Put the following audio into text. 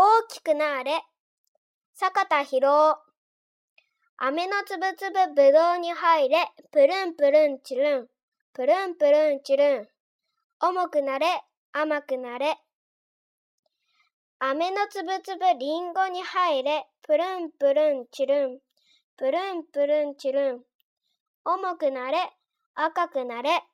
大きくなれ。坂田博夫。飴のつぶつぶぶどうに入れ。プルンプルンチルン。プルンプルンチルン。重くなれ、甘くなれ。飴のつぶつぶりんごに入れ。プルンプルンチルン。プルンプルンチルン。重くなれ、赤くなれ。